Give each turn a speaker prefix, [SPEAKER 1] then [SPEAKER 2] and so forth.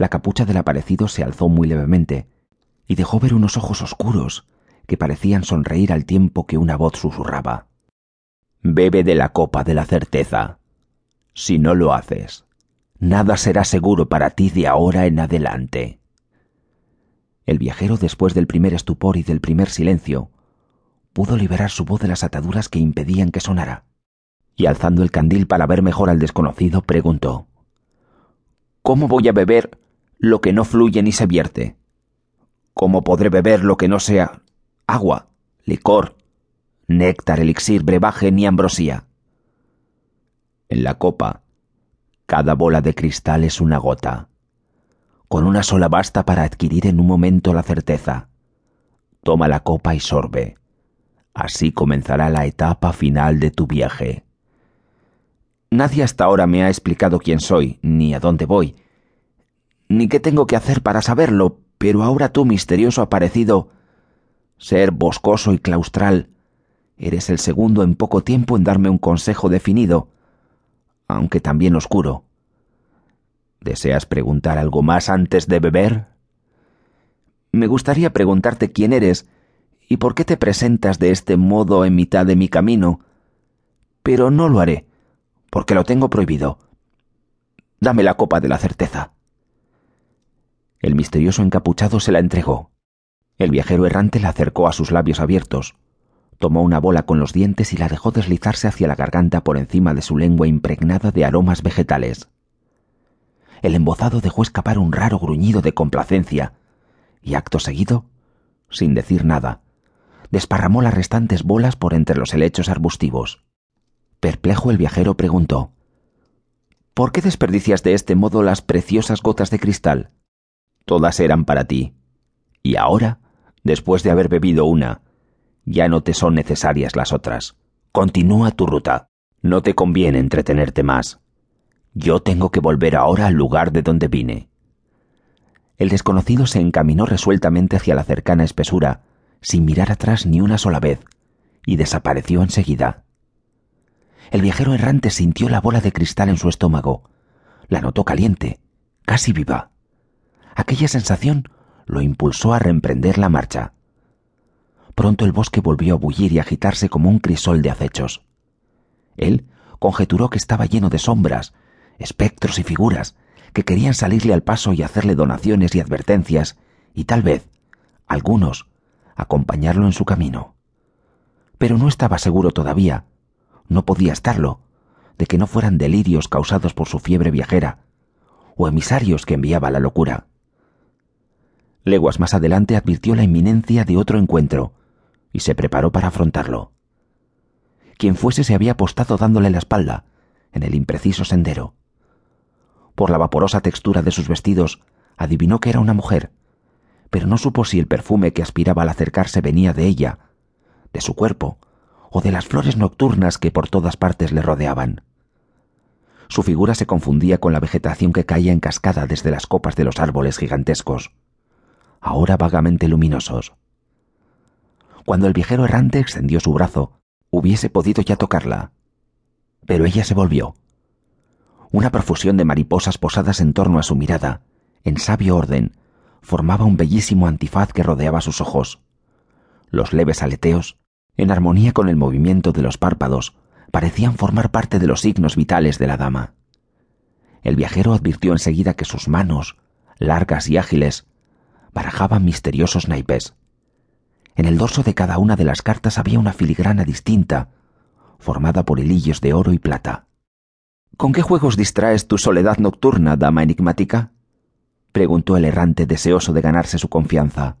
[SPEAKER 1] La capucha del aparecido se alzó muy levemente y dejó ver unos ojos oscuros que parecían sonreír al tiempo que una voz susurraba. Bebe de la copa de la certeza. Si no lo haces, nada será seguro para ti de ahora en adelante. El viajero, después del primer estupor y del primer silencio, pudo liberar su voz de las ataduras que impedían que sonara, y alzando el candil para ver mejor al desconocido, preguntó ¿Cómo voy a beber lo que no fluye ni se vierte? ¿Cómo podré beber lo que no sea agua, licor, néctar, elixir, brebaje ni ambrosía? En la copa, cada bola de cristal es una gota. Con una sola basta para adquirir en un momento la certeza. Toma la copa y sorbe. Así comenzará la etapa final de tu viaje. Nadie hasta ahora me ha explicado quién soy, ni a dónde voy, ni qué tengo que hacer para saberlo, pero ahora tú, misterioso aparecido, ser boscoso y claustral, eres el segundo en poco tiempo en darme un consejo definido, aunque también oscuro. ¿Deseas preguntar algo más antes de beber? Me gustaría preguntarte quién eres y por qué te presentas de este modo en mitad de mi camino, pero no lo haré porque lo tengo prohibido. Dame la copa de la certeza. El misterioso encapuchado se la entregó. El viajero errante la acercó a sus labios abiertos, tomó una bola con los dientes y la dejó deslizarse hacia la garganta por encima de su lengua impregnada de aromas vegetales. El embozado dejó escapar un raro gruñido de complacencia, y acto seguido, sin decir nada, desparramó las restantes bolas por entre los helechos arbustivos. Perplejo el viajero preguntó ¿Por qué desperdicias de este modo las preciosas gotas de cristal? Todas eran para ti. Y ahora, después de haber bebido una, ya no te son necesarias las otras. Continúa tu ruta. No te conviene entretenerte más. Yo tengo que volver ahora al lugar de donde vine. El desconocido se encaminó resueltamente hacia la cercana espesura, sin mirar atrás ni una sola vez, y desapareció enseguida. El viajero errante sintió la bola de cristal en su estómago. La notó caliente, casi viva. Aquella sensación lo impulsó a reemprender la marcha. Pronto el bosque volvió a bullir y agitarse como un crisol de acechos. Él conjeturó que estaba lleno de sombras, espectros y figuras que querían salirle al paso y hacerle donaciones y advertencias, y tal vez, algunos, acompañarlo en su camino. Pero no estaba seguro todavía no podía estarlo, de que no fueran delirios causados por su fiebre viajera, o emisarios que enviaba la locura. Leguas más adelante advirtió la inminencia de otro encuentro, y se preparó para afrontarlo. Quien fuese se había apostado dándole la espalda, en el impreciso sendero. Por la vaporosa textura de sus vestidos, adivinó que era una mujer, pero no supo si el perfume que aspiraba al acercarse venía de ella, de su cuerpo, o de las flores nocturnas que por todas partes le rodeaban. Su figura se confundía con la vegetación que caía en cascada desde las copas de los árboles gigantescos, ahora vagamente luminosos. Cuando el viajero errante extendió su brazo, hubiese podido ya tocarla. Pero ella se volvió. Una profusión de mariposas posadas en torno a su mirada, en sabio orden, formaba un bellísimo antifaz que rodeaba sus ojos. Los leves aleteos en armonía con el movimiento de los párpados, parecían formar parte de los signos vitales de la dama. El viajero advirtió enseguida que sus manos, largas y ágiles, barajaban misteriosos naipes. En el dorso de cada una de las cartas había una filigrana distinta, formada por hilillos de oro y plata. ¿Con qué juegos distraes tu soledad nocturna, dama enigmática? preguntó el errante deseoso de ganarse su confianza.